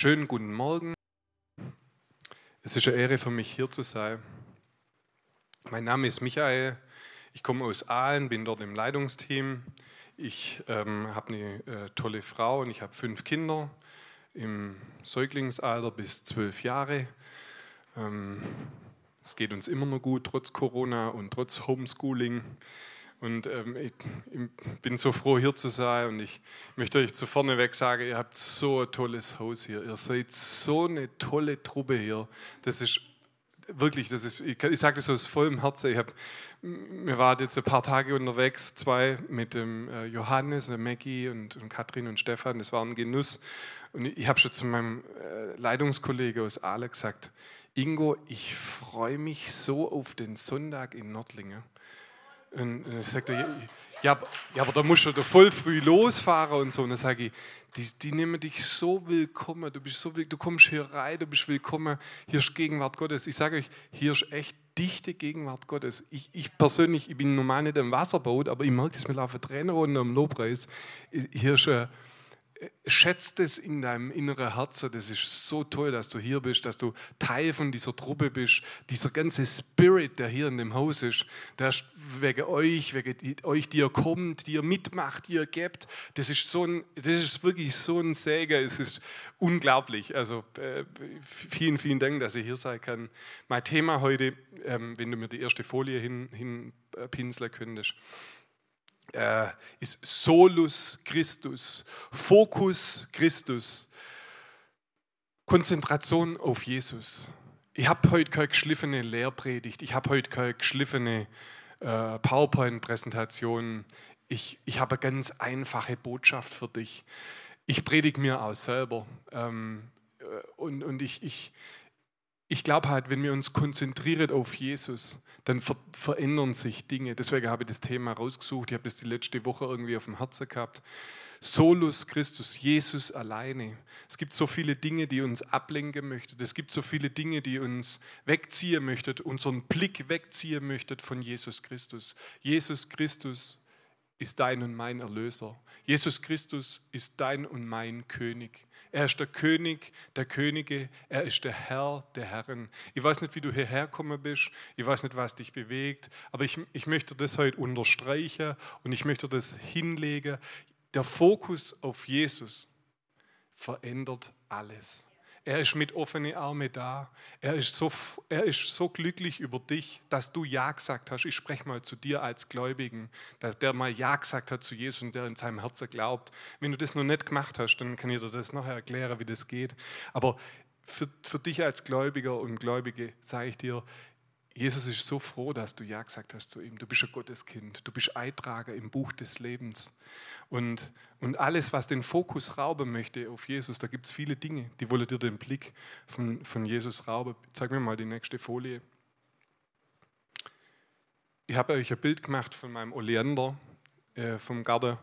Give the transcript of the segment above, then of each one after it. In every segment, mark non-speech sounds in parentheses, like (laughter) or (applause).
Schönen guten Morgen. Es ist eine Ehre für mich, hier zu sein. Mein Name ist Michael. Ich komme aus Aalen, bin dort im Leitungsteam. Ich ähm, habe eine äh, tolle Frau und ich habe fünf Kinder im Säuglingsalter bis zwölf Jahre. Ähm, es geht uns immer noch gut, trotz Corona und trotz Homeschooling. Und ähm, ich, ich, bin so froh, hier zu sein. Und ich möchte euch zu vorne weg sagen, ihr habt so ein tolles Haus hier. Ihr seid so eine tolle Truppe hier. Das ist wirklich, das ist, ich, ich sage das aus vollem Herzen. Ich hab, wir waren jetzt ein paar Tage unterwegs, zwei mit dem äh, Johannes, der Maggie und, und Katrin und Stefan. Das war ein Genuss. Und ich, ich habe schon zu meinem äh, Leitungskollege aus Aale gesagt, Ingo, ich freue mich so auf den Sonntag in Nordlingen. Und dann sagt er, ja, ja, aber da musst du voll früh losfahren und so. Und dann sage ich, die, die nehmen dich so willkommen, du, bist so, du kommst hier rein, du bist willkommen, hier ist Gegenwart Gottes. Ich sage euch, hier ist echt dichte Gegenwart Gottes. Ich, ich persönlich, ich bin normal nicht im Wasserboot, aber ich merke das, wir laufen Trainer runter am Lobpreis. Hier ist ein schätzt es in deinem inneren Herzen. Das ist so toll, dass du hier bist, dass du Teil von dieser Truppe bist. Dieser ganze Spirit, der hier in dem Haus ist, der ist wegen euch, wegen euch, die ihr kommt, die ihr mitmacht, die ihr gebt. Das ist, so ein, das ist wirklich so ein Segen. Es ist unglaublich. Also äh, vielen, vielen Dank, dass ich hier sein kann. Mein Thema heute, ähm, wenn du mir die erste Folie hin, hin äh, könntest äh, ist Solus Christus, Fokus Christus, Konzentration auf Jesus. Ich habe heute keine geschliffene Lehrpredigt, ich habe heute keine geschliffene äh, PowerPoint-Präsentation. Ich, ich habe eine ganz einfache Botschaft für dich. Ich predige mir auch selber. Ähm, äh, und, und ich, ich, ich glaube halt, wenn wir uns konzentrieren auf Jesus, dann ver verändern sich Dinge. Deswegen habe ich das Thema rausgesucht. Ich habe das die letzte Woche irgendwie auf dem Herzen gehabt. Solus Christus, Jesus alleine. Es gibt so viele Dinge, die uns ablenken möchten. Es gibt so viele Dinge, die uns wegziehen möchten, unseren Blick wegziehen möchten von Jesus Christus. Jesus Christus ist dein und mein Erlöser. Jesus Christus ist dein und mein König. Er ist der König der Könige. Er ist der Herr der Herren. Ich weiß nicht, wie du hierher gekommen bist. Ich weiß nicht, was dich bewegt. Aber ich, ich möchte das heute unterstreichen und ich möchte das hinlegen. Der Fokus auf Jesus verändert alles. Er ist mit offenen Armen da. Er ist, so, er ist so glücklich über dich, dass du Ja gesagt hast. Ich spreche mal zu dir als Gläubigen, dass der mal Ja gesagt hat zu Jesus und der in seinem Herzen glaubt. Wenn du das noch nicht gemacht hast, dann kann ich dir das nachher erklären, wie das geht. Aber für, für dich als Gläubiger und Gläubige sage ich dir, Jesus ist so froh, dass du Ja gesagt hast zu ihm. Du bist ein Gotteskind. Du bist Eintrager im Buch des Lebens. Und, und alles, was den Fokus rauben möchte auf Jesus, da gibt es viele Dinge, die wollen dir den Blick von, von Jesus rauben. Zeig mir mal die nächste Folie. Ich habe euch ein Bild gemacht von meinem Oleander äh, vom Garten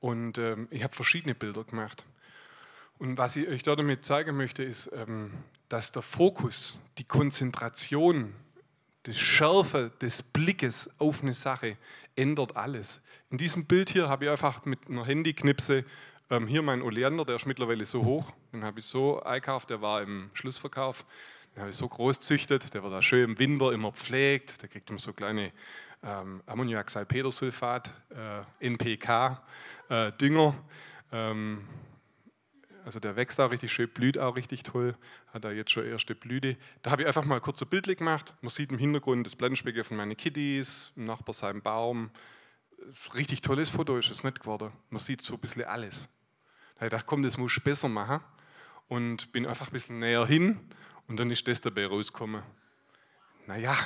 und ähm, ich habe verschiedene Bilder gemacht. Und was ich euch damit zeigen möchte, ist, ähm, dass der Fokus, die Konzentration das Schärfe des Blickes auf eine Sache ändert alles. In diesem Bild hier habe ich einfach mit einer Handyknipse ähm, hier mein Oleander, der ist mittlerweile so hoch, den habe ich so eingekauft, der war im Schlussverkauf, den habe ich so groß züchtet, der wird da schön im Winter immer pflegt, da kriegt man so kleine ähm, Ammoniaksalpetersulfat, äh, NPK, äh, Dünger. Ähm, also der wächst auch richtig schön, blüht auch richtig toll, hat da jetzt schon erste Blüte. Da habe ich einfach mal kurz ein Bild gemacht. Man sieht im Hintergrund das Blendspiegel von meinen Kitties, im Nachbar seinem Baum. Richtig tolles Foto ist es nicht geworden. Man sieht so ein bisschen alles. Da habe ich gedacht, komm, das muss ich besser machen. Und bin einfach ein bisschen näher hin und dann ist das dabei rausgekommen. Naja,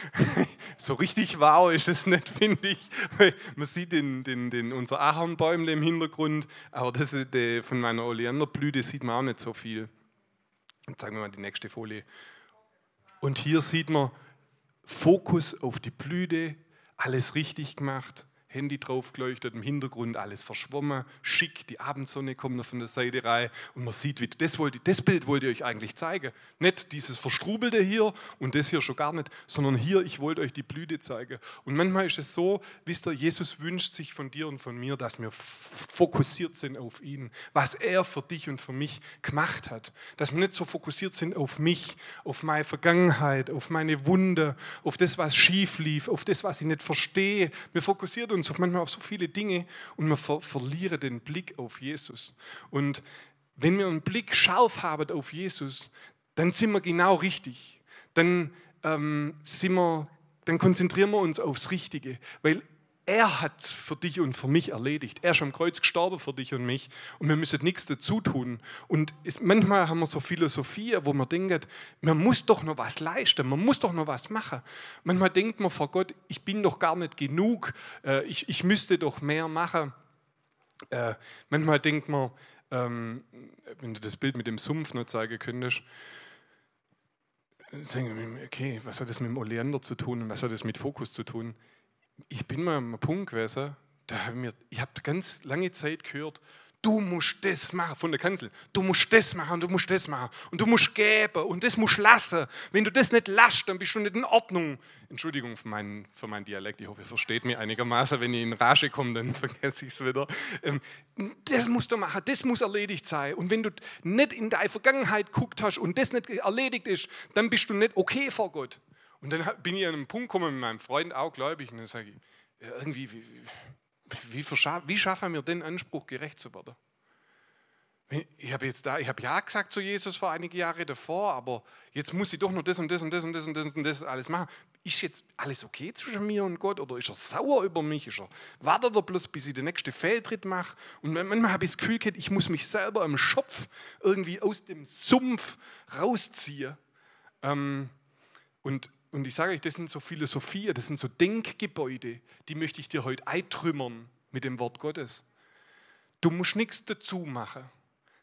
(laughs) so richtig wow ist es nicht, (laughs) finde ich. Man sieht den, den, den, unser Ahornbäumle im Hintergrund, aber das ist, die, von meiner Oleanderblüte sieht man auch nicht so viel. Jetzt zeigen wir mal die nächste Folie. Und hier sieht man Fokus auf die Blüte, alles richtig gemacht. Handy drauf geleuchtet, im Hintergrund alles verschwommen, schick, die Abendsonne kommt noch von der Seite rein und man sieht, wie das, wollte, das Bild wollte ich euch eigentlich zeigen. Nicht dieses Verstrubelte hier und das hier schon gar nicht, sondern hier, ich wollte euch die Blüte zeigen. Und manchmal ist es so, wisst ihr, Jesus wünscht sich von dir und von mir, dass wir fokussiert sind auf ihn, was er für dich und für mich gemacht hat. Dass wir nicht so fokussiert sind auf mich, auf meine Vergangenheit, auf meine Wunde, auf das, was schief lief, auf das, was ich nicht verstehe. Wir fokussieren uns uns manchmal auf so viele Dinge und wir ver verlieren den Blick auf Jesus. Und wenn wir einen Blick scharf haben auf Jesus, dann sind wir genau richtig. Dann, ähm, sind wir, dann konzentrieren wir uns aufs Richtige, weil er hat für dich und für mich erledigt. Er ist am Kreuz gestorben für dich und mich und wir müssen nichts dazu tun. Und manchmal haben wir so Philosophie, wo man denkt, man muss doch noch was leisten, man muss doch noch was machen. Manchmal denkt man vor Gott, ich bin doch gar nicht genug, äh, ich, ich müsste doch mehr machen. Äh, manchmal denkt man, ähm, wenn du das Bild mit dem Sumpf noch zeigen könntest, okay, was hat das mit dem Oleander zu tun und was hat das mit Fokus zu tun? Ich bin mal am Punkt gewesen, da hab mir, ich habe ganz lange Zeit gehört, du musst das machen von der Kanzel, du musst das machen, du musst das machen und du musst geben und das musst lassen. Wenn du das nicht lässt, dann bist du nicht in Ordnung. Entschuldigung für meinen, für meinen Dialekt, ich hoffe, ihr versteht mich einigermaßen. Wenn ich in Rage komme, dann (laughs) vergesse ich es wieder. Ähm, das musst du machen, das muss erledigt sein. Und wenn du nicht in deine Vergangenheit guckt hast und das nicht erledigt ist, dann bist du nicht okay vor Gott. Und dann bin ich an einen Punkt gekommen mit meinem Freund, auch gläubig, und dann sage ich, ja, irgendwie, wie, wie, wie schaffen wir den Anspruch, gerecht zu werden? Ich habe jetzt da, ich habe ja gesagt zu Jesus vor einigen Jahren davor, aber jetzt muss ich doch noch das und das und das und das und das und das alles machen. Ist jetzt alles okay zwischen mir und Gott oder ist er sauer über mich? Ist er, wartet er bloß, bis ich den nächsten Fehltritt mache? Und manchmal habe ich das Gefühl, ich muss mich selber am Schopf irgendwie aus dem Sumpf rausziehen. Ähm, und und ich sage euch, das sind so Philosophien, das sind so Denkgebäude, die möchte ich dir heute eintrümmern mit dem Wort Gottes. Du musst nichts dazu machen.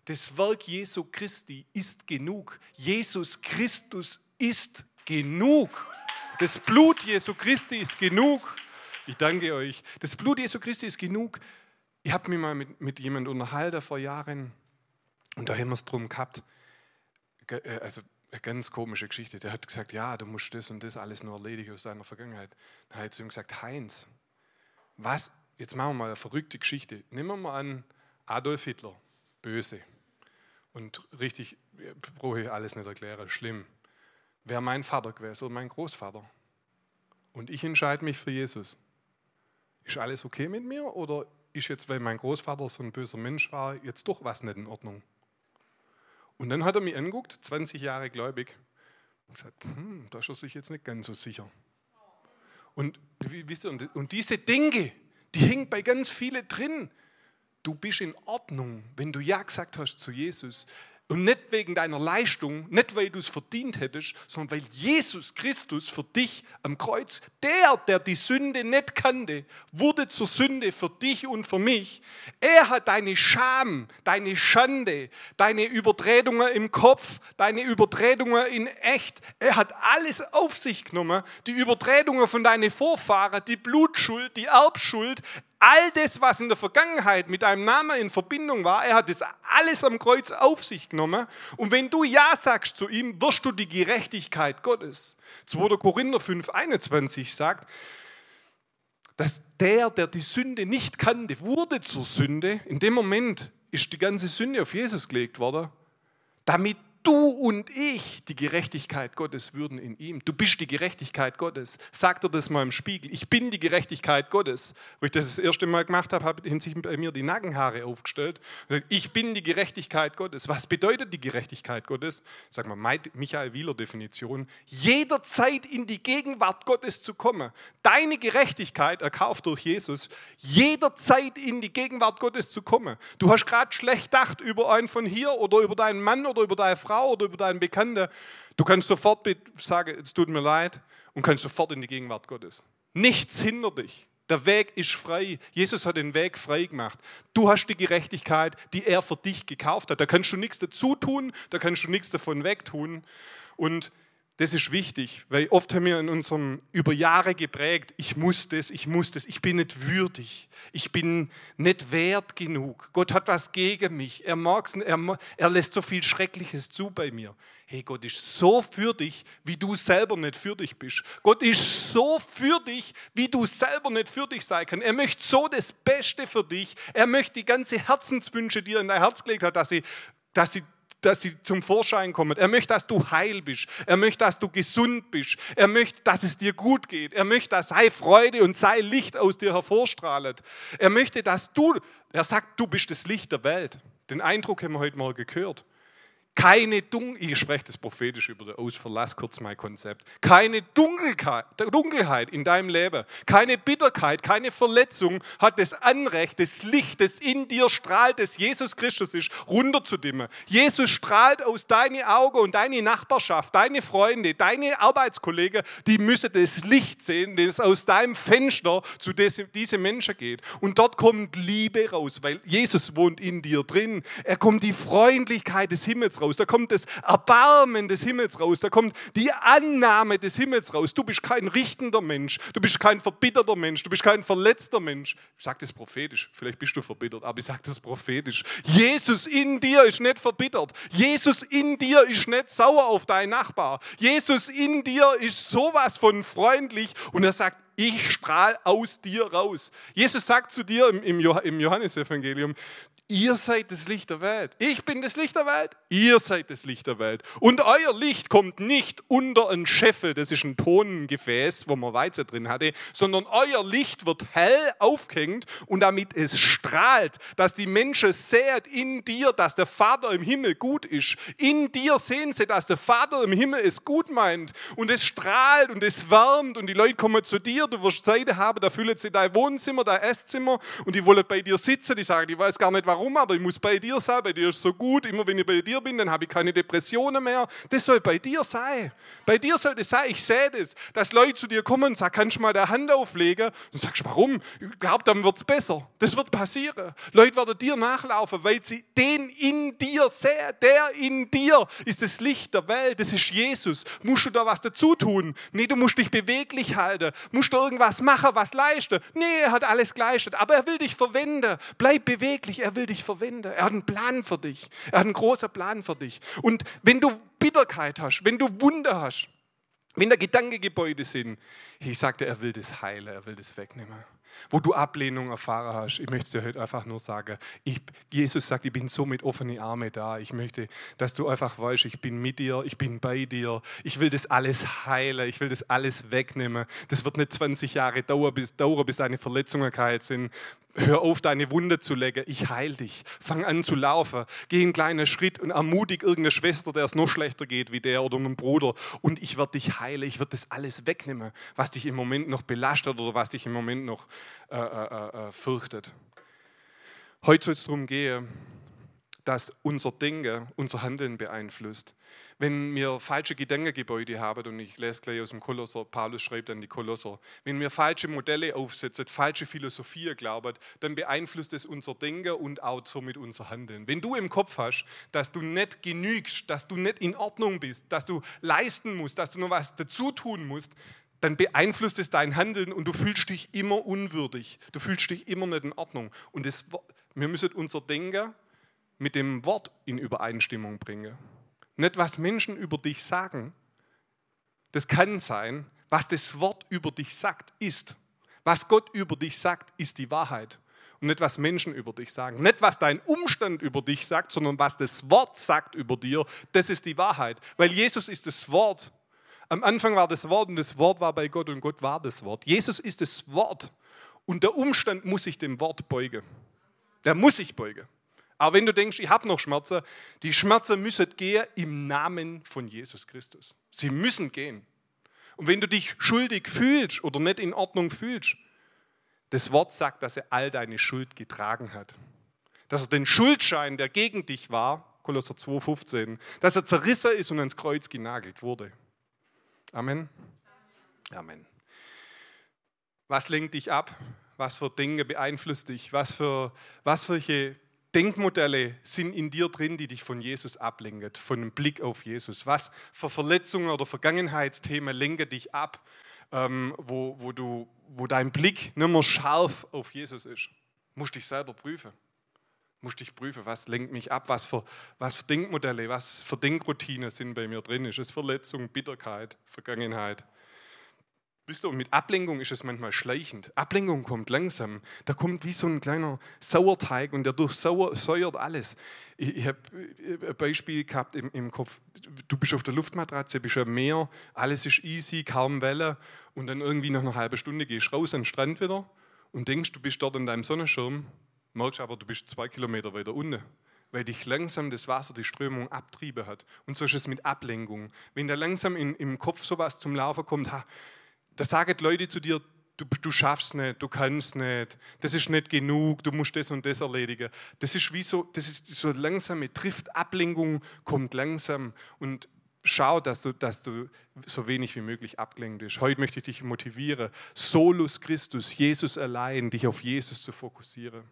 Das Werk Jesu Christi ist genug. Jesus Christus ist genug. Das Blut Jesu Christi ist genug. Ich danke euch. Das Blut Jesu Christi ist genug. Ich habe mich mal mit, mit jemandem unterhalten vor Jahren und da haben wir es drum gehabt. Äh, also eine ganz komische Geschichte. Der hat gesagt, ja, du musst das und das alles nur erledigen aus deiner Vergangenheit. Dann habe ich zu ihm gesagt, Heinz, was, jetzt machen wir mal eine verrückte Geschichte. Nehmen wir mal an, Adolf Hitler, böse. Und richtig, brauche ich alles nicht erklären, schlimm. Wäre mein Vater gewesen oder mein Großvater. Und ich entscheide mich für Jesus. Ist alles okay mit mir oder ist jetzt, weil mein Großvater so ein böser Mensch war, jetzt doch was nicht in Ordnung? Und dann hat er mich angeguckt, 20 Jahre gläubig, und gesagt, hm, da ist er sich jetzt nicht ganz so sicher. Und, wisst ihr, und, und diese Dinge, die hängen bei ganz vielen drin. Du bist in Ordnung, wenn du Ja gesagt hast zu Jesus. Und nicht wegen deiner Leistung, nicht weil du es verdient hättest, sondern weil Jesus Christus für dich am Kreuz, der, der die Sünde nicht kannte, wurde zur Sünde für dich und für mich. Er hat deine Scham, deine Schande, deine Übertretungen im Kopf, deine Übertretungen in echt. Er hat alles auf sich genommen, die Übertretungen von deinen Vorfahren, die Blutschuld, die Erbschuld. All das, was in der Vergangenheit mit deinem Namen in Verbindung war, er hat das alles am Kreuz auf sich genommen. Und wenn du Ja sagst zu ihm, wirst du die Gerechtigkeit Gottes. 2. Korinther 5, 21 sagt, dass der, der die Sünde nicht kannte, wurde zur Sünde. In dem Moment ist die ganze Sünde auf Jesus gelegt worden, damit du und ich die Gerechtigkeit Gottes würden in ihm. Du bist die Gerechtigkeit Gottes. Sag dir das mal im Spiegel. Ich bin die Gerechtigkeit Gottes. Wo ich das das erste Mal gemacht habe, haben sich bei mir die Nackenhaare aufgestellt. Ich bin die Gerechtigkeit Gottes. Was bedeutet die Gerechtigkeit Gottes? Sag mal, Michael Wieler Definition. Jederzeit in die Gegenwart Gottes zu kommen. Deine Gerechtigkeit, erkauft durch Jesus, jederzeit in die Gegenwart Gottes zu kommen. Du hast gerade schlecht gedacht über einen von hier oder über deinen Mann oder über deine Frau Frau oder über deinen Bekannten, du kannst sofort sagen, es tut mir leid und kannst sofort in die Gegenwart Gottes. Nichts hindert dich. Der Weg ist frei. Jesus hat den Weg frei gemacht. Du hast die Gerechtigkeit, die er für dich gekauft hat. Da kannst du nichts dazu tun, da kannst du nichts davon wegtun. Und Das ist wichtig, weil oft haben wir in unserem über Jahre geprägt, ich muss das, ich muss das, ich bin nicht würdig, ich bin nicht wert genug. Gott hat was gegen mich, er, mag's, er, er lässt so viel Schreckliches zu bei mir. Hey, Gott ist so für dich, wie du selber nicht für dich bist. Gott ist so für dich, wie du selber nicht für dich sein kannst. Er möchte so das Beste für dich. Er möchte die ganze Herzenswünsche, die er in dein Herz gelegt hat, dass sie, dass sie dass sie zum Vorschein kommen. Er möchte, dass du heil bist. Er möchte, dass du gesund bist. Er möchte, dass es dir gut geht. Er möchte, dass sei Freude und sei Licht aus dir hervorstrahlt. Er möchte, dass du, er sagt, du bist das Licht der Welt. Den Eindruck haben wir heute Morgen gehört. Keine Dunkelheit, ich spreche das prophetisch über den Ausverlass, kurz mein Konzept. Keine Dunkelheit, Dunkelheit in deinem Leben, keine Bitterkeit, keine Verletzung hat das Anrecht, das Licht, das in dir strahlt, das Jesus Christus ist, runterzudimmen. Jesus strahlt aus deinen Augen und deine Nachbarschaft, deine Freunde, deine Arbeitskollegen, die müssen das Licht sehen, das aus deinem Fenster zu diesen Menschen geht. Und dort kommt Liebe raus, weil Jesus wohnt in dir drin. Er kommt die Freundlichkeit des Himmels raus raus, da kommt das Erbarmen des Himmels raus, da kommt die Annahme des Himmels raus. Du bist kein richtender Mensch, du bist kein verbitterter Mensch, du bist kein verletzter Mensch. Ich sage das prophetisch, vielleicht bist du verbittert, aber ich sage das prophetisch. Jesus in dir ist nicht verbittert. Jesus in dir ist nicht sauer auf deinen Nachbar. Jesus in dir ist sowas von freundlich und er sagt, ich strahle aus dir raus. Jesus sagt zu dir im, Johannesevangelium, Ihr seid das Licht der Welt. Ich bin das Licht der Welt. Ihr seid das Licht der Welt. Und euer Licht kommt nicht unter ein Scheffel, das ist ein Tonengefäß, wo man Weizen drin hatte, sondern euer Licht wird hell aufgehängt und damit es strahlt, dass die Menschen sehen in dir, dass der Vater im Himmel gut ist. In dir sehen sie, dass der Vater im Himmel es gut meint. Und es strahlt und es wärmt und die Leute kommen zu dir. Du wirst Zeit haben, da füllen sie dein Wohnzimmer, dein Esszimmer und die wollen bei dir sitzen. Die sagen, ich weiß gar nicht, warum warum, aber ich muss bei dir sein, bei dir ist so gut. Immer wenn ich bei dir bin, dann habe ich keine Depressionen mehr. Das soll bei dir sein. Bei dir soll das sein. Ich sehe das, dass Leute zu dir kommen und sagen, kannst du mal der Hand auflegen? Und sagst, warum? Ich glaube, dann wird es besser. Das wird passieren. Leute werden dir nachlaufen, weil sie den in dir sehen. Der in dir ist das Licht der Welt. Das ist Jesus. Musst du da was dazu tun? Nee, du musst dich beweglich halten. Musst du irgendwas machen, was leisten? Nee, er hat alles geleistet. Aber er will dich verwenden. Bleib beweglich. Er will dich verwenden. Er hat einen Plan für dich. Er hat einen großen Plan für dich. Und wenn du Bitterkeit hast, wenn du Wunder hast, wenn da Gedankengebäude sind, ich sagte, er will das heilen, er will das wegnehmen wo du Ablehnung erfahren hast. Ich möchte dir heute einfach nur sagen, ich, Jesus sagt, ich bin so mit offenen Armen da. Ich möchte, dass du einfach weißt, ich bin mit dir, ich bin bei dir. Ich will das alles heilen, ich will das alles wegnehmen. Das wird nicht 20 Jahre dauern, bis, dauern, bis deine Verletzungen geheilt sind. Hör auf, deine Wunde zu legen. Ich heil dich. Fang an zu laufen. Geh einen kleinen Schritt und ermutig irgendeine Schwester, der es noch schlechter geht wie der oder einen Bruder. Und ich werde dich heilen. Ich werde das alles wegnehmen, was dich im Moment noch belastet oder was dich im Moment noch äh, äh, äh, fürchtet. Heute soll es darum gehen, dass unser Denken unser Handeln beeinflusst. Wenn wir falsche Gedankengebäude haben, und ich lese gleich aus dem Kolosser, Paulus schreibt an die Kolosser, wenn wir falsche Modelle aufsetzen, falsche Philosophie glauben, dann beeinflusst es unser Denken und auch somit unser Handeln. Wenn du im Kopf hast, dass du nicht genügst, dass du nicht in Ordnung bist, dass du leisten musst, dass du noch was dazu tun musst, dann beeinflusst es dein Handeln und du fühlst dich immer unwürdig. Du fühlst dich immer nicht in Ordnung. Und das, wir müssen unser Denken mit dem Wort in Übereinstimmung bringen. Nicht, was Menschen über dich sagen. Das kann sein. Was das Wort über dich sagt, ist. Was Gott über dich sagt, ist die Wahrheit. Und nicht, was Menschen über dich sagen. Nicht, was dein Umstand über dich sagt, sondern was das Wort sagt über dir, das ist die Wahrheit. Weil Jesus ist das Wort. Am Anfang war das Wort und das Wort war bei Gott und Gott war das Wort. Jesus ist das Wort und der Umstand muss sich dem Wort beugen. Der muss sich beugen. Aber wenn du denkst, ich habe noch Schmerzen, die Schmerzen müssen gehen im Namen von Jesus Christus. Sie müssen gehen. Und wenn du dich schuldig fühlst oder nicht in Ordnung fühlst, das Wort sagt, dass er all deine Schuld getragen hat. Dass er den Schuldschein, der gegen dich war, Kolosser 2,15, dass er zerrissen ist und ans Kreuz genagelt wurde. Amen. Amen. Was lenkt dich ab? Was für Dinge beeinflusst dich? Was für, was für Denkmodelle sind in dir drin, die dich von Jesus ablenken, von dem Blick auf Jesus? Was für Verletzungen oder Vergangenheitsthemen lenken dich ab, ähm, wo, wo, du, wo dein Blick nicht mehr scharf auf Jesus ist? Musst dich selber prüfen. Musst dich prüfen, was lenkt mich ab, was für, was für Denkmodelle, was für Denkroutinen sind bei mir drin. Ist es Verletzung, Bitterkeit, Vergangenheit? Wisst ihr, und mit Ablenkung ist es manchmal schleichend. Ablenkung kommt langsam. Da kommt wie so ein kleiner Sauerteig und der durchsäuert alles. Ich, ich habe ein Beispiel gehabt im, im, Kopf. Du bist auf der Luftmatratze, bist am Meer, alles ist easy, kaum Welle. Und dann irgendwie nach einer halben Stunde gehst du raus an den Strand wieder und denkst, du bist dort an deinem Sonnenschirm, merkst aber, du bist zwei Kilometer weiter unten weil dich langsam das Wasser, die Strömung abtrieben hat. Und so ist es mit Ablenkung. Wenn da langsam in, im Kopf sowas zum Laufen kommt, ha, da sagen Leute zu dir, du, du schaffst nicht, du kannst nicht, das ist nicht genug, du musst das und das erledigen. Das ist wie so, das ist so langsame Trifft, Ablenkung kommt langsam und schau, dass du, dass du so wenig wie möglich abgelenkt bist. Heute möchte ich dich motivieren, Solus Christus, Jesus allein, dich auf Jesus zu fokussieren.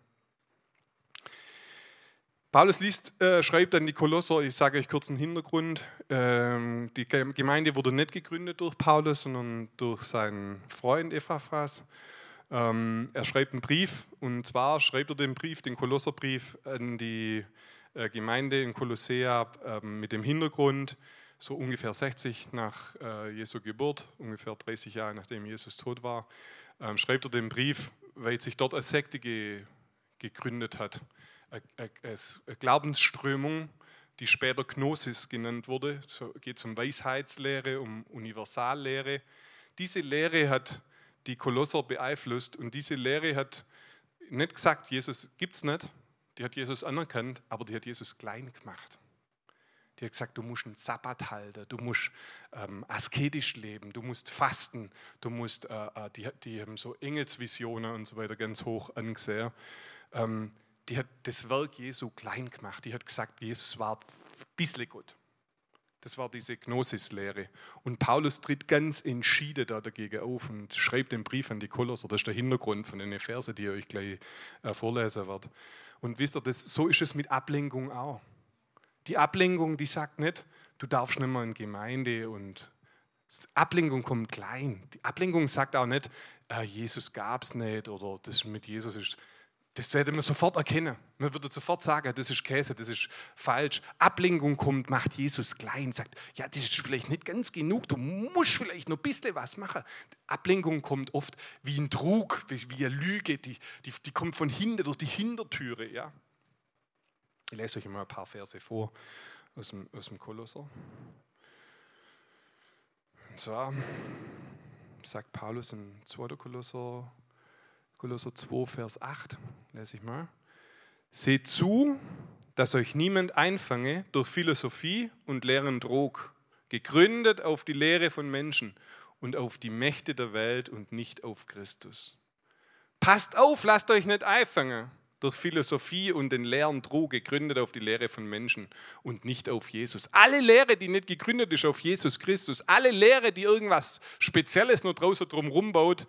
Paulus liest, äh, schreibt an die Kolosser, ich sage euch kurz einen Hintergrund. Ähm, die Gemeinde wurde nicht gegründet durch Paulus, sondern durch seinen Freund Epaphras. Ähm, er schreibt einen Brief und zwar schreibt er den Brief, den Kolosserbrief, an die äh, Gemeinde in Kolossea äh, mit dem Hintergrund, so ungefähr 60 nach äh, Jesu Geburt, ungefähr 30 Jahre nachdem Jesus tot war, ähm, schreibt er den Brief, weil sich dort eine Sekte ge gegründet hat eine Glaubensströmung, die später Gnosis genannt wurde. Es geht um Weisheitslehre, um Universallehre. Diese Lehre hat die Kolosser beeinflusst und diese Lehre hat nicht gesagt, Jesus gibt es nicht, die hat Jesus anerkannt, aber die hat Jesus klein gemacht. Die hat gesagt, du musst einen Sabbat halten, du musst ähm, asketisch leben, du musst fasten, du musst, äh, äh die, die haben so Engelsvisionen und so weiter ganz hoch angesehen. Ähm, die hat das Werk Jesu klein gemacht. Die hat gesagt, Jesus war ein bisschen gut. Das war diese Gnosis-Lehre. Und Paulus tritt ganz entschieden da dagegen auf und schreibt den Brief an die Kolosser. Das ist der Hintergrund von den Verse, die ich euch gleich äh, vorlesen werde. Und wisst ihr, das, so ist es mit Ablenkung auch. Die Ablenkung, die sagt nicht, du darfst nicht mehr in Gemeinde und Ablenkung kommt klein. Die Ablenkung sagt auch nicht, äh, Jesus gab es nicht oder das mit Jesus ist das sollte man sofort erkennen. Man würde sofort sagen, das ist Käse, das ist falsch. Ablenkung kommt, macht Jesus klein, sagt, ja, das ist vielleicht nicht ganz genug, du musst vielleicht noch ein bisschen was machen. Ablenkung kommt oft wie ein Trug, wie eine Lüge, die, die, die kommt von hinten, durch die Hintertüre. Ja? Ich lese euch mal ein paar Verse vor aus dem, aus dem Kolosser. Und zwar sagt Paulus in 2. Kolosser Kolosser 2, Vers 8, lese ich mal. Seht zu, dass euch niemand einfange durch Philosophie und leeren Trog, gegründet auf die Lehre von Menschen und auf die Mächte der Welt und nicht auf Christus. Passt auf, lasst euch nicht einfangen durch Philosophie und den leeren Trug, gegründet auf die Lehre von Menschen und nicht auf Jesus. Alle Lehre, die nicht gegründet ist auf Jesus Christus, alle Lehre, die irgendwas Spezielles nur draußen drum baut,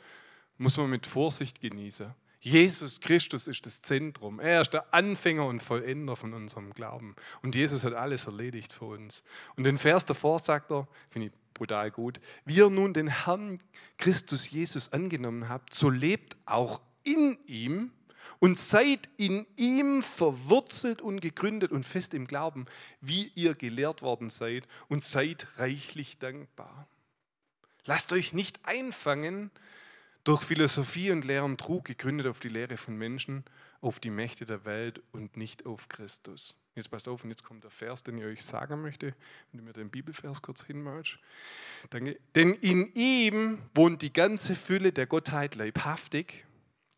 muss man mit Vorsicht genießen. Jesus Christus ist das Zentrum. Er ist der Anfänger und Vollender von unserem Glauben. Und Jesus hat alles erledigt für uns. Und den Vers davor sagt er, finde ich brutal gut, wie ihr nun den Herrn Christus Jesus angenommen habt, so lebt auch in ihm und seid in ihm verwurzelt und gegründet und fest im Glauben, wie ihr gelehrt worden seid und seid reichlich dankbar. Lasst euch nicht einfangen durch Philosophie und leeren Trug gegründet auf die Lehre von Menschen, auf die Mächte der Welt und nicht auf Christus. Jetzt passt auf, und jetzt kommt der Vers, den ich euch sagen möchte, wenn du mir den Bibelvers kurz hinmalst. Denn in ihm wohnt die ganze Fülle der Gottheit leibhaftig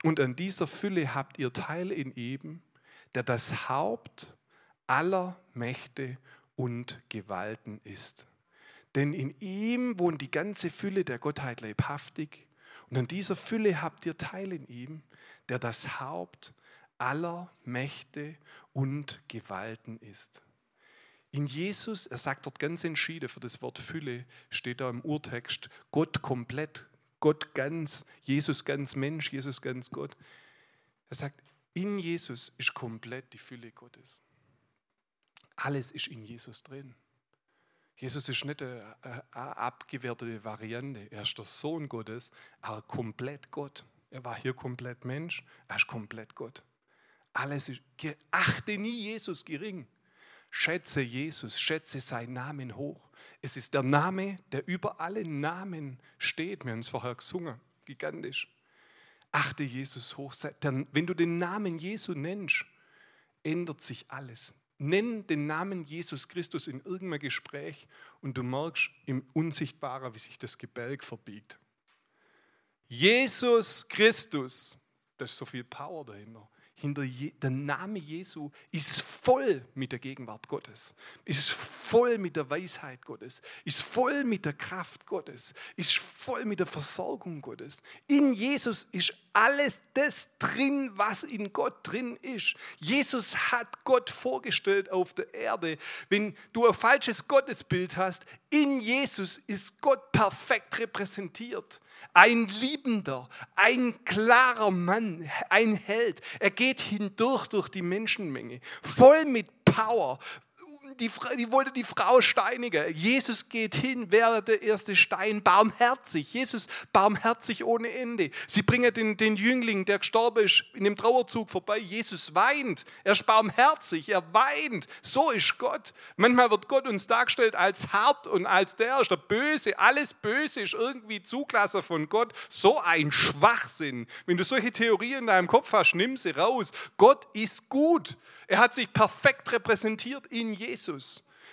und an dieser Fülle habt ihr Teil in ihm, der das Haupt aller Mächte und Gewalten ist. Denn in ihm wohnt die ganze Fülle der Gottheit leibhaftig und an dieser Fülle habt ihr Teil in ihm, der das Haupt aller Mächte und Gewalten ist. In Jesus, er sagt dort ganz entschieden für das Wort Fülle, steht da im Urtext, Gott komplett, Gott ganz, Jesus ganz Mensch, Jesus ganz Gott. Er sagt, In Jesus ist komplett die Fülle Gottes. Alles ist in Jesus drin. Jesus ist nicht eine, eine abgewertete Variante. Er ist der Sohn Gottes, aber komplett Gott. Er war hier komplett Mensch, er ist komplett Gott. Alles ist, achte nie Jesus gering. Schätze Jesus, schätze seinen Namen hoch. Es ist der Name, der über alle Namen steht. Wir haben es vorher gesungen, gigantisch. Achte Jesus hoch. Wenn du den Namen Jesu nennst, ändert sich alles. Nenn den Namen Jesus Christus in irgendeinem Gespräch und du merkst im Unsichtbaren, wie sich das Gebälk verbiegt. Jesus Christus, da ist so viel Power dahinter hinter Je der Name Jesu ist voll mit der Gegenwart Gottes, ist voll mit der Weisheit Gottes, ist voll mit der Kraft Gottes, ist voll mit der Versorgung Gottes. In Jesus ist alles das drin, was in Gott drin ist. Jesus hat Gott vorgestellt auf der Erde. Wenn du ein falsches Gottesbild hast, in Jesus ist Gott perfekt repräsentiert ein Liebender, ein klarer Mann, ein Held. Er geht hindurch durch die Menschenmenge, voll mit Power, die, die wollte die Frau steinigen. Jesus geht hin, wäre der erste Stein, barmherzig. Jesus barmherzig ohne Ende. Sie bringen den, den Jüngling, der gestorben ist, in dem Trauerzug vorbei. Jesus weint. Er ist barmherzig, er weint. So ist Gott. Manchmal wird Gott uns dargestellt als hart und als der ist der Böse. Alles Böse ist irgendwie Zuglasser von Gott. So ein Schwachsinn. Wenn du solche Theorien in deinem Kopf hast, nimm sie raus. Gott ist gut. Er hat sich perfekt repräsentiert in Jesus.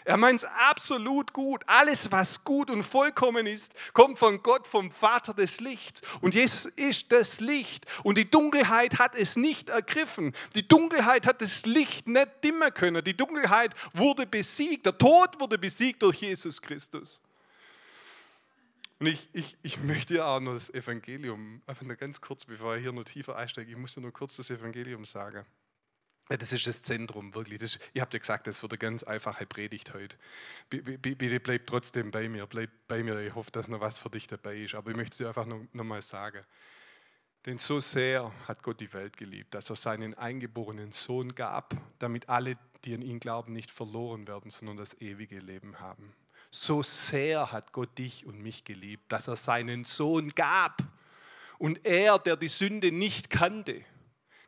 Er meint es absolut gut. Alles, was gut und vollkommen ist, kommt von Gott, vom Vater des Lichts. Und Jesus ist das Licht. Und die Dunkelheit hat es nicht ergriffen. Die Dunkelheit hat das Licht nicht dimmen können. Die Dunkelheit wurde besiegt. Der Tod wurde besiegt durch Jesus Christus. Und ich, ich, ich möchte ja auch noch das Evangelium, einfach nur ganz kurz, bevor ich hier noch tiefer einsteige, ich muss ja nur kurz das Evangelium sagen. Das ist das Zentrum, wirklich. Das, ihr habt ja gesagt, das wird eine ganz einfache Predigt heute. Bitte bleibt trotzdem bei mir, bleibt bei mir. Ich hoffe, dass noch was für dich dabei ist. Aber ich möchte es dir einfach noch, noch sagen. Denn so sehr hat Gott die Welt geliebt, dass er seinen eingeborenen Sohn gab, damit alle, die an ihn glauben, nicht verloren werden, sondern das ewige Leben haben. So sehr hat Gott dich und mich geliebt, dass er seinen Sohn gab. Und er, der die Sünde nicht kannte,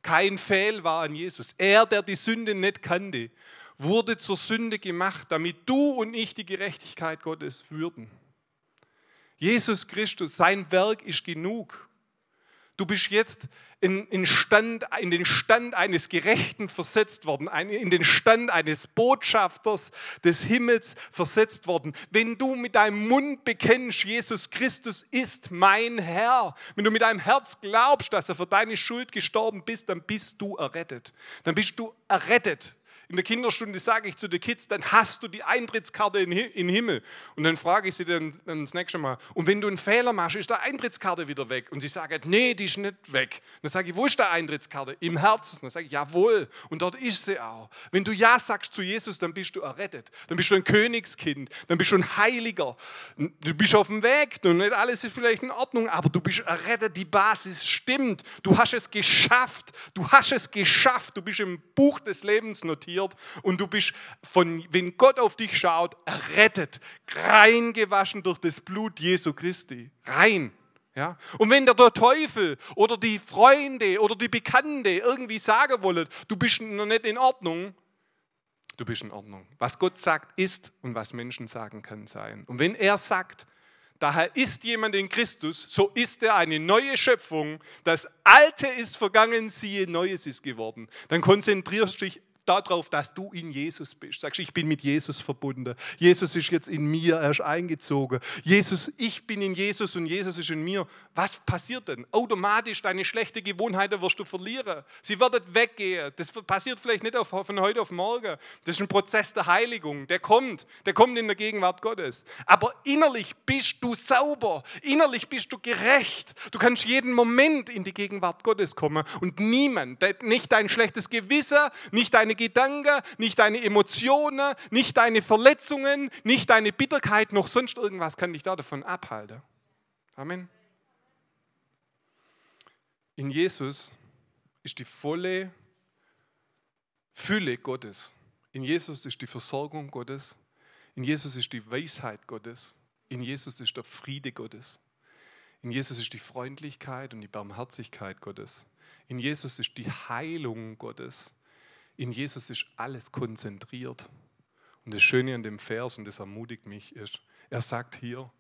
kein Fehl war an Jesus. Er, der die Sünde nicht kannte, wurde zur Sünde gemacht, damit du und ich die Gerechtigkeit Gottes würden. Jesus Christus, sein Werk ist genug. Du bist jetzt in, in, Stand, in den Stand eines Gerechten versetzt worden, in den Stand eines Botschafters des Himmels versetzt worden. Wenn du mit deinem Mund bekennst, Jesus Christus ist mein Herr, wenn du mit deinem Herz glaubst, dass er für deine Schuld gestorben ist, dann bist du errettet. Dann bist du errettet in der Kinderstunde sage ich zu den Kids, dann hast du die Eintrittskarte in den Himmel. Und dann frage ich sie dann, dann das nächste Mal, und wenn du einen Fehler machst, ist die Eintrittskarte wieder weg? Und sie sagen, nee, die ist nicht weg. Dann sage ich, wo ist die Eintrittskarte? Im Herzen. Dann sage ich, jawohl. Und dort ist sie auch. Wenn du Ja sagst zu Jesus, dann bist du errettet. Dann bist du ein Königskind. Dann bist du ein Heiliger. Du bist auf dem Weg. Nicht alles ist vielleicht in Ordnung, aber du bist errettet. Die Basis stimmt. Du hast es geschafft. Du hast es geschafft. Du bist im Buch des Lebens notiert passiert und du bist, von, wenn Gott auf dich schaut, errettet, reingewaschen durch das Blut Jesu Christi. Rein. Ja? Und wenn der Teufel oder die Freunde oder die Bekannte irgendwie sagen wollen, du bist noch nicht in Ordnung, du bist in Ordnung. Was Gott sagt, ist und was Menschen sagen, kann sein. Und wenn er sagt, daher ist jemand in Christus, so ist er eine neue Schöpfung. Das Alte ist vergangen, siehe, Neues ist geworden. Dann konzentrierst du dich darauf, dass du in Jesus bist. Sagst, ich bin mit Jesus verbunden. Jesus ist jetzt in mir, er ist eingezogen. Jesus, ich bin in Jesus und Jesus ist in mir. Was passiert denn? Automatisch deine schlechte Gewohnheiten wirst du verlieren. Sie werden weggehen. Das passiert vielleicht nicht von heute auf morgen. Das ist ein Prozess der Heiligung. Der kommt. Der kommt in der Gegenwart Gottes. Aber innerlich bist du sauber. Innerlich bist du gerecht. Du kannst jeden Moment in die Gegenwart Gottes kommen und niemand, nicht dein schlechtes Gewissen, nicht deine Gedanken, nicht deine Emotionen, nicht deine Verletzungen, nicht deine Bitterkeit, noch sonst irgendwas kann dich da davon abhalten. Amen. In Jesus ist die volle Fülle Gottes. In Jesus ist die Versorgung Gottes. In Jesus ist die Weisheit Gottes. In Jesus ist der Friede Gottes. In Jesus ist die Freundlichkeit und die Barmherzigkeit Gottes. In Jesus ist die Heilung Gottes. In Jesus ist alles konzentriert. Und das Schöne an dem Vers, und das ermutigt mich, ist, er sagt hier,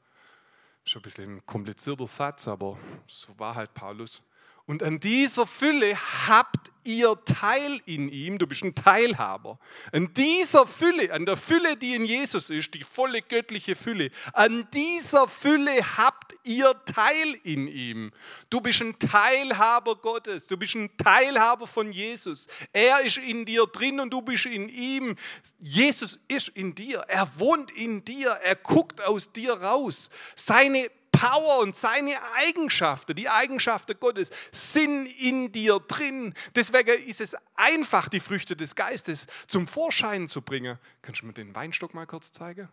schon ein bisschen ein komplizierter Satz, aber so war halt Paulus. Und an dieser Fülle habt ihr Teil in ihm. Du bist ein Teilhaber. An dieser Fülle, an der Fülle, die in Jesus ist, die volle göttliche Fülle, an dieser Fülle habt ihr Teil in ihm. Du bist ein Teilhaber Gottes. Du bist ein Teilhaber von Jesus. Er ist in dir drin und du bist in ihm. Jesus ist in dir. Er wohnt in dir. Er guckt aus dir raus. Seine Power und seine Eigenschaften, die Eigenschaften Gottes, sind in dir drin. Deswegen ist es einfach, die Früchte des Geistes zum Vorschein zu bringen. Kannst du mir den Weinstock mal kurz zeigen?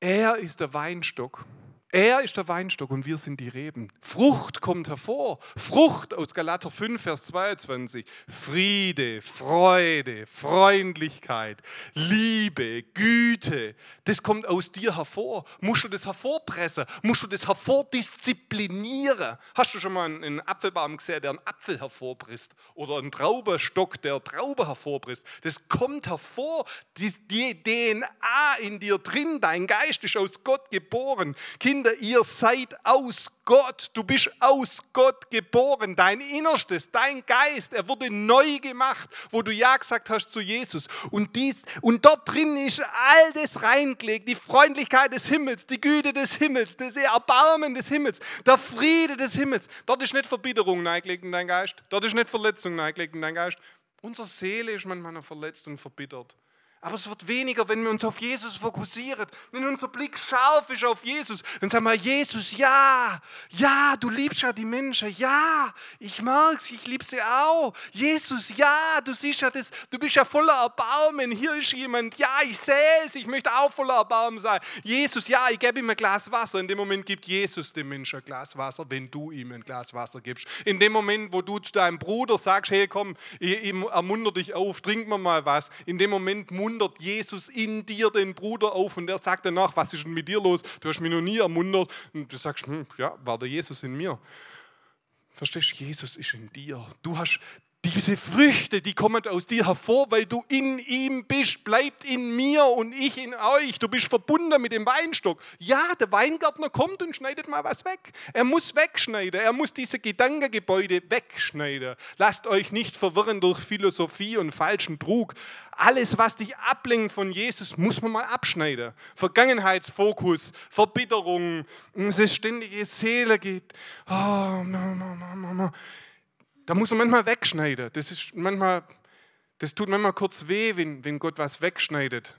Er ist der Weinstock er ist der Weinstock und wir sind die Reben. Frucht kommt hervor. Frucht aus Galater 5, Vers 22. Friede, Freude, Freundlichkeit, Liebe, Güte. Das kommt aus dir hervor. Musst du das hervorpressen? Musst du das hervordisziplinieren? Hast du schon mal einen Apfelbaum gesehen, der einen Apfel hervorpresst? Oder einen Traubenstock, der Traube hervorpresst? Das kommt hervor. Die, die DNA in dir drin, dein Geist ist aus Gott geboren. Kinder Kinder, ihr seid aus Gott. Du bist aus Gott geboren. Dein Innerstes, dein Geist, er wurde neu gemacht, wo du Ja gesagt hast zu Jesus. Und, dies, und dort drin ist all das reingelegt. Die Freundlichkeit des Himmels, die Güte des Himmels, das Erbarmen des Himmels, der Friede des Himmels. Dort ist nicht Verbitterung neigelegt in dein Geist. Dort ist nicht Verletzung neigelegt in dein Geist. Unsere Seele ist manchmal verletzt und verbittert. Aber es wird weniger, wenn wir uns auf Jesus fokussieren. Wenn unser Blick scharf ist auf Jesus, dann sagen wir, Jesus, ja, ja, du liebst ja die Menschen, ja, ich mag's, ich liebe sie auch. Jesus, ja, du siehst ja das, du bist ja voller Erbarmen. Hier ist jemand, ja, ich sehe es, ich möchte auch voller Erbarmen sein. Jesus, ja, ich gebe ihm ein Glas Wasser. In dem Moment gibt Jesus dem Menschen ein Glas Wasser, wenn du ihm ein Glas Wasser gibst. In dem Moment, wo du zu deinem Bruder sagst, hey, komm, ich, ich ermunter dich auf, trink mir mal was. In dem Moment muntert Jesus in dir den Bruder auf und der sagt danach, was ist denn mit dir los? Du hast mich noch nie ermuntert. Und du sagst, hm, ja, war der Jesus in mir. Verstehst du, Jesus ist in dir. Du hast diese Früchte, die kommen aus dir hervor, weil du in ihm bist. Bleibt in mir und ich in euch. Du bist verbunden mit dem Weinstock. Ja, der Weingärtner kommt und schneidet mal was weg. Er muss wegschneiden. Er muss diese Gedankengebäude wegschneiden. Lasst euch nicht verwirren durch Philosophie und falschen Trug. Alles, was dich ablenkt von Jesus, muss man mal abschneiden. Vergangenheitsfokus, Verbitterung, das ständige Seele geht. Oh, Mama, Mama, Mama. Da muss man manchmal wegschneiden. Das, ist manchmal, das tut manchmal kurz weh, wenn, wenn Gott was wegschneidet.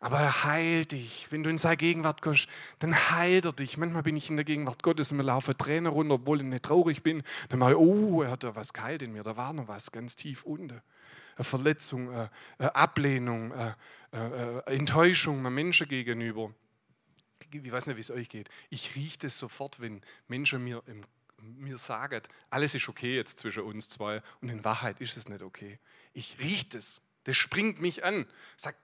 Aber er heilt dich. Wenn du in seine Gegenwart kommst, dann heilt er dich. Manchmal bin ich in der Gegenwart Gottes und mir laufen Tränen runter, obwohl ich nicht traurig bin. Dann mache ich, oh, er hat da was geheilt in mir. Da war noch was ganz tief unten. Eine Verletzung, eine Ablehnung, eine Enttäuschung einem Menschen gegenüber. Ich weiß nicht, wie es euch geht. Ich rieche das sofort, wenn Menschen mir im mir sagen, alles ist okay jetzt zwischen uns zwei und in Wahrheit ist es nicht okay. Ich rieche das, das springt mich an. Sagt,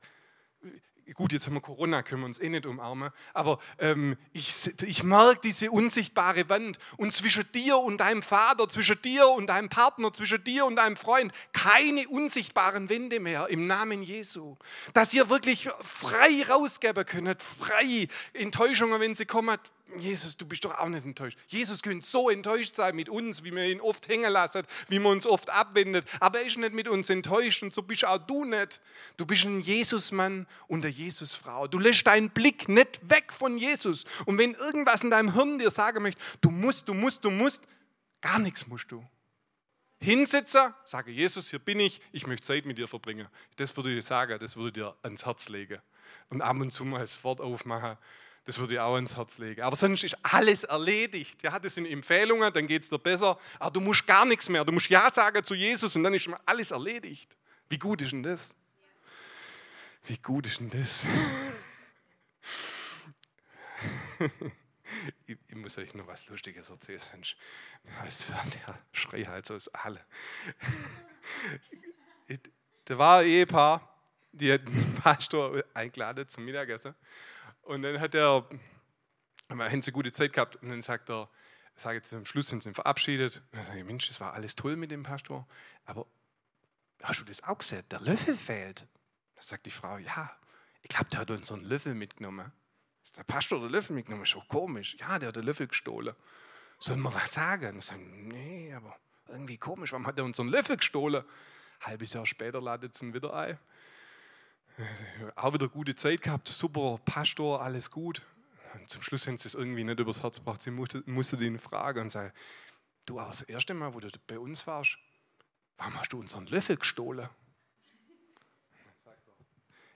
gut, jetzt haben wir Corona, können wir uns eh nicht umarmen, aber ähm, ich, ich merke diese unsichtbare Wand und zwischen dir und deinem Vater, zwischen dir und deinem Partner, zwischen dir und deinem Freund, keine unsichtbaren Wände mehr im Namen Jesu. Dass ihr wirklich frei rausgeben könnt, frei Enttäuschungen, wenn sie kommen, Jesus, du bist doch auch nicht enttäuscht. Jesus könnte so enttäuscht sein mit uns, wie wir ihn oft hängen lassen, wie wir uns oft abwendet. Aber er ist nicht mit uns enttäuscht und so bist auch du nicht. Du bist ein Jesusmann und eine Jesusfrau. Du lässt deinen Blick nicht weg von Jesus. Und wenn irgendwas in deinem Hirn dir sagen möchte, du musst, du musst, du musst, gar nichts musst du. Hinsetzer, sage Jesus, hier bin ich, ich möchte Zeit mit dir verbringen. Das würde ich sagen, das würde dir ans Herz legen. Und ab und zu mal das Wort aufmachen das würde ich auch ins Herz legen. Aber sonst ist alles erledigt. Ja, das sind Empfehlungen, dann geht es dir besser. Aber du musst gar nichts mehr. Du musst Ja sagen zu Jesus und dann ist alles erledigt. Wie gut ist denn das? Wie gut ist denn das? (laughs) ich, ich, muss euch noch was Lustiges erzählen, sonst der Schrei halt so aus alle. (laughs) da war ein Ehepaar, die hat den Pastor eingeladen zum Mittagessen. Und dann hat er, haben eine gute Zeit gehabt, und dann sagt er, sage jetzt zum Schluss, sind sie verabschiedet. Und dann sage ich, Mensch, das war alles toll mit dem Pastor, aber hast du das auch gesehen? Der Löffel fehlt. Da sagt die Frau, ja, ich glaube, der hat unseren Löffel mitgenommen. Ist der Pastor der Löffel mitgenommen? Ist auch komisch. Ja, der hat den Löffel gestohlen. Sollen wir was sagen? Und sagen, nee, aber irgendwie komisch, warum hat er unseren Löffel gestohlen? Halbes Jahr später ladet es ihn wieder ein. Auch wieder gute Zeit gehabt, super Pastor, alles gut. Und zum Schluss haben sie es irgendwie nicht übers Herz gebracht. Sie musste, musste ihn fragen und sagen: Du, auch das erste Mal, wo du bei uns warst, warum hast du unseren Löffel gestohlen?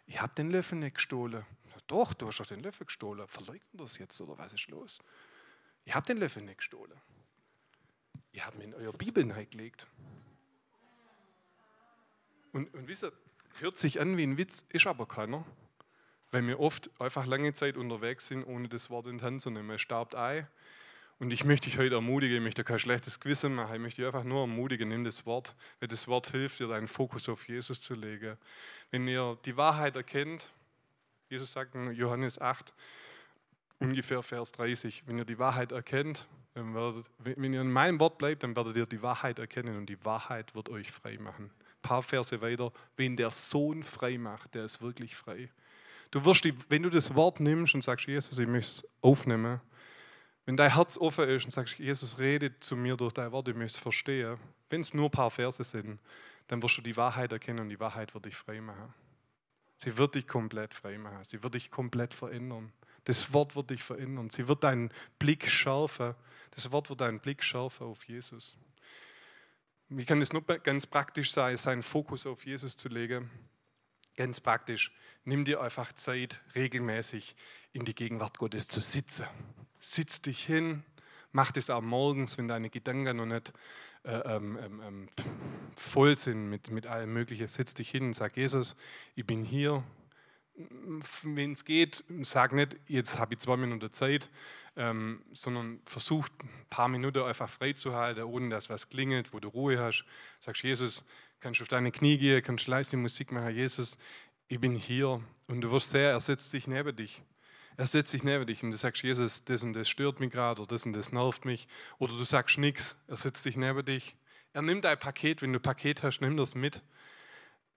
Ich habe den Löffel nicht gestohlen. Doch, du hast doch den Löffel gestohlen. Verleugnet das jetzt oder was ist los? Ich habe den Löffel nicht gestohlen. Ihr habt mir in euer Bibel gelegt. Und, und wisst ihr, hört sich an wie ein Witz, ist aber keiner. Weil wir oft einfach lange Zeit unterwegs sind, ohne das Wort in die Hand zu nehmen. Es staubt ein. Und ich möchte dich heute ermutigen, ich möchte kein schlechtes Gewissen machen, ich möchte dich einfach nur ermutigen, nimm das Wort, weil das Wort hilft dir, deinen Fokus auf Jesus zu legen. Wenn ihr die Wahrheit erkennt, Jesus sagt in Johannes 8, ungefähr Vers 30, wenn ihr die Wahrheit erkennt, dann werdet, wenn ihr in meinem Wort bleibt, dann werdet ihr die Wahrheit erkennen und die Wahrheit wird euch frei machen. Paar Verse weiter, wen der Sohn frei macht, der ist wirklich frei. Du wirst, die, wenn du das Wort nimmst und sagst, Jesus, ich möchte es aufnehmen, wenn dein Herz offen ist und sagst, Jesus, redet zu mir durch dein Wort, ich möchte es verstehen, wenn es nur ein paar Verse sind, dann wirst du die Wahrheit erkennen und die Wahrheit wird dich frei machen. Sie wird dich komplett frei machen. Sie wird dich komplett verändern. Das Wort wird dich verändern. Sie wird deinen Blick schärfen. Das Wort wird deinen Blick schärfen auf Jesus. Wie kann es nur ganz praktisch sein, seinen Fokus auf Jesus zu legen? Ganz praktisch, nimm dir einfach Zeit, regelmäßig in die Gegenwart Gottes zu sitzen. Sitz dich hin, mach das auch morgens, wenn deine Gedanken noch nicht äh, ähm, ähm, ähm voll sind mit, mit allem Möglichen. Sitz dich hin und sag, Jesus, ich bin hier. Wenn es geht, sag nicht, jetzt habe ich zwei Minuten Zeit, ähm, sondern versuch ein paar Minuten einfach frei zu halten, ohne dass was klingelt, wo du Ruhe hast. Sagst, Jesus, kannst du auf deine Knie gehen, kannst du leise Musik machen, Jesus, ich bin hier. Und du wirst sehen, er setzt sich neben dich. Er setzt sich neben dich und du sagst, Jesus, das und das stört mich gerade oder das und das nervt mich. Oder du sagst nichts, er setzt dich neben dich. Er nimmt dein Paket, wenn du ein Paket hast, nimm das mit.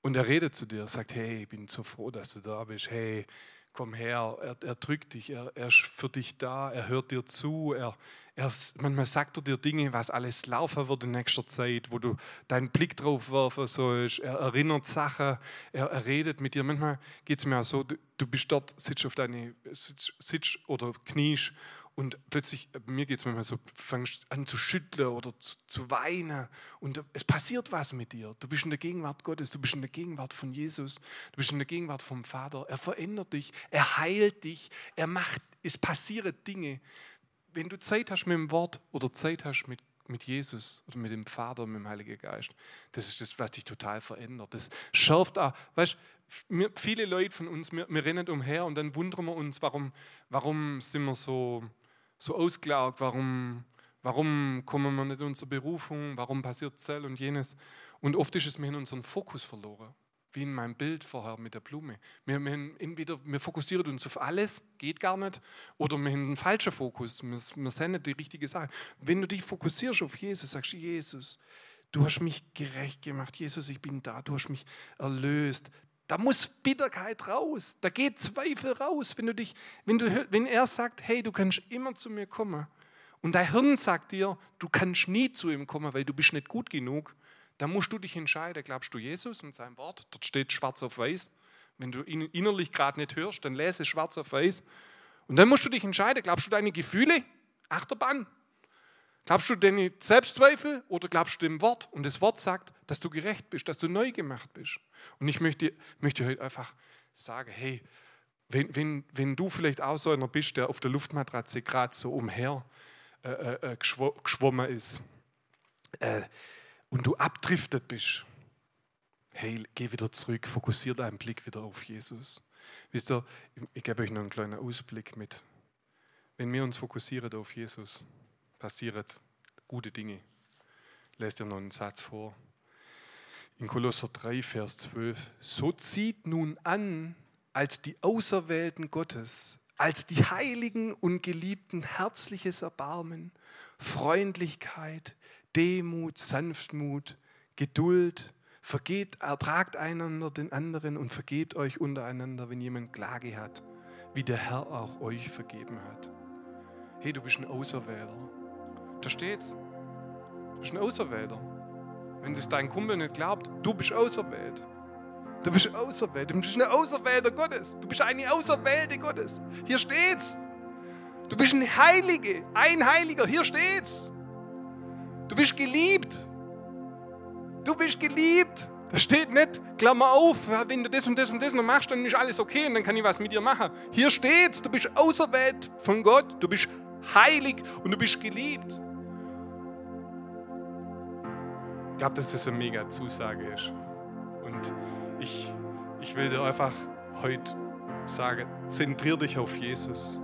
Und er redet zu dir, sagt, hey, ich bin so froh, dass du da bist. Hey, komm her. Er, er drückt dich, er, er, ist für dich da, er hört dir zu. Er, er, manchmal sagt er dir Dinge, was alles laufen wird in nächster Zeit, wo du deinen Blick drauf werfen sollst. Er erinnert Sachen, er, er redet mit dir. Manchmal geht es mir auch so, du, du, bist dort, sitzt auf deine, sitzt, sitzt oder kniest und plötzlich, äh, mir geht es manchmal so, fängst an zu schütteln oder zu, zu, weinen und es passiert was mit dir. Du bist in der Gegenwart Gottes, du bist in der Gegenwart von Jesus, du bist in der Gegenwart vom Vater. Er verändert dich, er heilt dich, er macht, es passieren Dinge. Wenn du Zeit hast mit dem Wort oder Zeit hast mit, mit Jesus oder mit dem Vater, mit dem Heiligen Geist, das ist das, was dich total verändert. Das schärft auch, weißt viele Leute von uns, wir, wir rennen umher und dann wundern wir uns, warum, warum sind wir so so ausgelaugt, warum, warum kommen wir nicht in unsere Berufung, warum passiert das und jenes. Und oft ist es mir in unseren Fokus verloren, wie in meinem Bild vorher mit der Blume. Wir, wir, entweder, wir fokussieren uns auf alles, geht gar nicht, oder wir haben einen falschen Fokus, wir, wir sehen nicht die richtige Sache. Wenn du dich fokussierst auf Jesus, sagst du, Jesus, du hast mich gerecht gemacht, Jesus, ich bin da, du hast mich erlöst, da muss Bitterkeit raus, da geht Zweifel raus. Wenn, du dich, wenn, du, wenn er sagt, hey, du kannst immer zu mir kommen und dein Hirn sagt dir, du kannst nie zu ihm kommen, weil du bist nicht gut genug, dann musst du dich entscheiden, glaubst du Jesus und sein Wort, dort steht schwarz auf weiß. Wenn du ihn innerlich gerade nicht hörst, dann lese schwarz auf weiß. Und dann musst du dich entscheiden, glaubst du deine Gefühle? Achterbahn, Glaubst du deine Selbstzweifel oder glaubst du dem Wort? Und das Wort sagt, dass du gerecht bist, dass du neu gemacht bist. Und ich möchte, möchte heute einfach sagen, hey, wenn, wenn, wenn du vielleicht auch so einer bist, der auf der Luftmatratze gerade so umher äh, äh, äh geschwommen ist äh, und du abdriftet bist, hey, geh wieder zurück, fokussiere deinen Blick wieder auf Jesus. Wisst ihr, ich, ich gebe euch noch einen kleinen Ausblick mit Wenn wir uns fokussieren auf Jesus, passieren gute Dinge. Lässt dir noch einen Satz vor. In Kolosser 3, Vers 12. So zieht nun an, als die Auserwählten Gottes, als die Heiligen und Geliebten herzliches Erbarmen, Freundlichkeit, Demut, Sanftmut, Geduld, vergebt, ertragt einander den anderen und vergebt euch untereinander, wenn jemand Klage hat, wie der Herr auch euch vergeben hat. Hey, du bist ein Auserwähler. Da steht's. Du bist ein Auserwähler. Wenn das dein Kumpel nicht glaubt, du bist auserwählt. Du bist auserwählt. Du bist ein Auserwählter Gottes. Du bist eine Auserwählte Gottes. Hier steht's. Du bist ein Heilige, ein Heiliger. Hier steht's. Du bist geliebt. Du bist geliebt. Da steht nicht, Klammer auf, wenn du das und das und das noch machst, dann ist alles okay und dann kann ich was mit dir machen. Hier steht's, du bist auserwählt von Gott, du bist heilig und du bist geliebt. Ich glaube, dass das eine mega Zusage ist. Und ich, ich will dir einfach heute sagen, zentrier dich auf Jesus.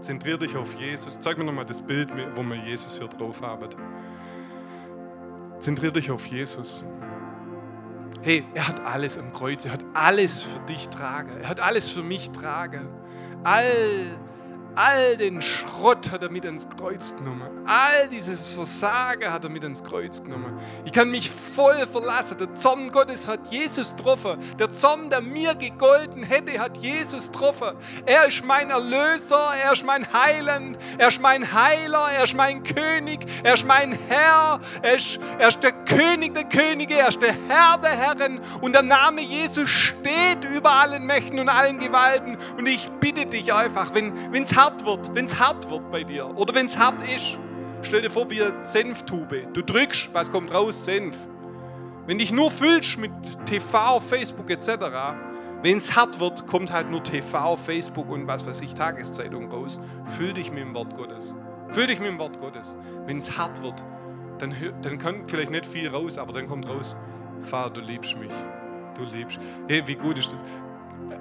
Zentrier dich auf Jesus. Zeig mir nochmal das Bild, wo wir Jesus hier drauf haben. Zentrier dich auf Jesus. Hey, er hat alles am Kreuz, er hat alles für dich tragen, er hat alles für mich tragen. All All den Schrott hat er mit ins Kreuz genommen. All dieses Versagen hat er mit ins Kreuz genommen. Ich kann mich voll verlassen. Der Zorn Gottes hat Jesus getroffen. Der Zorn, der mir gegolten hätte, hat Jesus getroffen. Er ist mein Erlöser, er ist mein Heiland, er ist mein Heiler, er ist mein König, er ist mein Herr, er ist, er ist der König der Könige, er ist der Herr der Herren. Und der Name Jesus steht über allen Mächten und allen Gewalten. Und ich bitte dich einfach, wenn es hart wird, wenn es hart wird bei dir oder wenn es hart ist, stell dir vor wie eine Senftube. Du drückst, was kommt raus? Senf. Wenn dich nur füllst mit TV, Facebook etc., wenn es hart wird, kommt halt nur TV, Facebook und was weiß ich, Tageszeitung raus. Füll dich mit dem Wort Gottes. Füll dich mit dem Wort Gottes. Wenn es hart wird, dann, dann kommt vielleicht nicht viel raus, aber dann kommt raus, Vater, du liebst mich. Du liebst. Hey, wie gut ist das?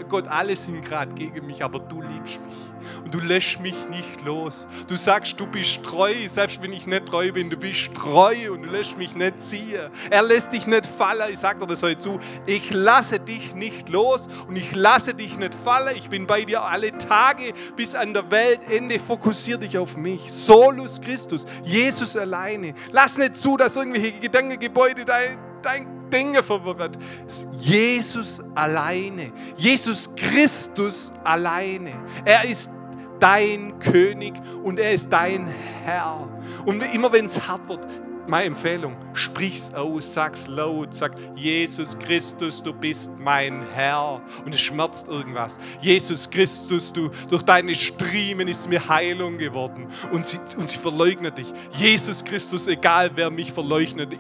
Gott, alle sind gerade gegen mich, aber du liebst mich. Und du lässt mich nicht los. Du sagst, du bist treu, selbst wenn ich nicht treu bin. Du bist treu und du lässt mich nicht ziehen. Er lässt dich nicht fallen. Ich sage dir das heute zu. Ich lasse dich nicht los und ich lasse dich nicht fallen. Ich bin bei dir alle Tage bis an der Weltende. Fokussier dich auf mich. Solus Christus, Jesus alleine. Lass nicht zu, dass irgendwelche Gedankengebäude dein, dein Dinge verwirrt. Jesus alleine. Jesus Christus alleine. Er ist dein König und er ist dein Herr. Und immer wenn es hart wird, meine Empfehlung, sprich's aus, sag's laut, sag, Jesus Christus, du bist mein Herr. Und es schmerzt irgendwas. Jesus Christus, du, durch deine Striemen ist mir Heilung geworden. Und sie, und sie verleugnet dich. Jesus Christus, egal wer mich verleugnet,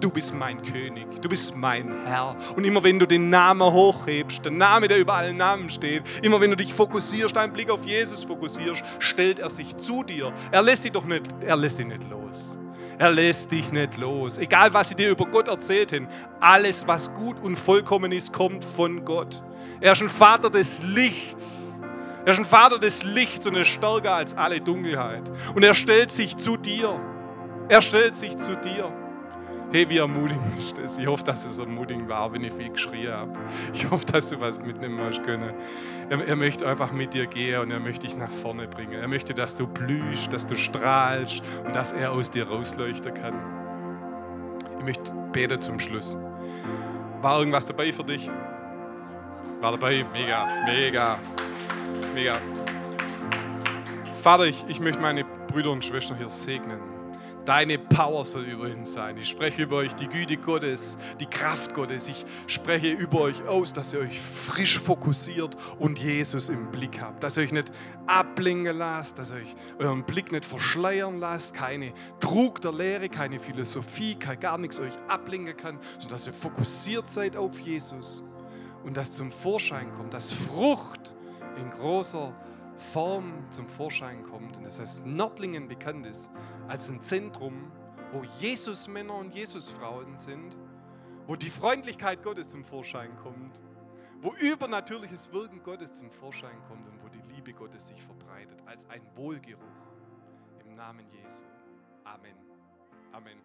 du bist mein König, du bist mein Herr. Und immer wenn du den Namen hochhebst, der Name, der über allen Namen steht, immer wenn du dich fokussierst, deinen Blick auf Jesus fokussierst, stellt er sich zu dir. Er lässt dich doch nicht, er lässt dich nicht los. Er lässt dich nicht los. Egal, was sie dir über Gott erzählt haben, alles, was gut und vollkommen ist, kommt von Gott. Er ist ein Vater des Lichts. Er ist ein Vater des Lichts und er ist stärker als alle Dunkelheit. Und er stellt sich zu dir. Er stellt sich zu dir. Hey, wie ermutigend ist das? Ich hoffe, dass es ermutigend war, wenn ich viel geschrien habe. Ich hoffe, dass du was mitnehmen hast können. Er, er, möchte einfach mit dir gehen und er möchte dich nach vorne bringen. Er möchte, dass du blühst, dass du strahlst und dass er aus dir rausleuchten kann. Ich möchte beten zum Schluss. War irgendwas dabei für dich? War dabei? Mega, mega, mega. Vater, ich, ich möchte meine Brüder und Schwestern hier segnen. Deine Power soll über ihn sein. Ich spreche über euch die Güte Gottes, die Kraft Gottes. Ich spreche über euch aus, dass ihr euch frisch fokussiert und Jesus im Blick habt. Dass ihr euch nicht ablenken lasst, dass ihr euch euren Blick nicht verschleiern lasst. Keine Trug der Lehre, keine Philosophie, kein gar nichts euch ablenken kann, sondern dass ihr fokussiert seid auf Jesus. Und dass zum Vorschein kommt, dass Frucht in großer Form zum Vorschein kommt. Und das heißt, Nördlingen bekannt ist als ein Zentrum, wo Jesus-Männer und Jesus-Frauen sind, wo die Freundlichkeit Gottes zum Vorschein kommt, wo übernatürliches Wirken Gottes zum Vorschein kommt und wo die Liebe Gottes sich verbreitet, als ein Wohlgeruch. Im Namen Jesu. Amen. Amen.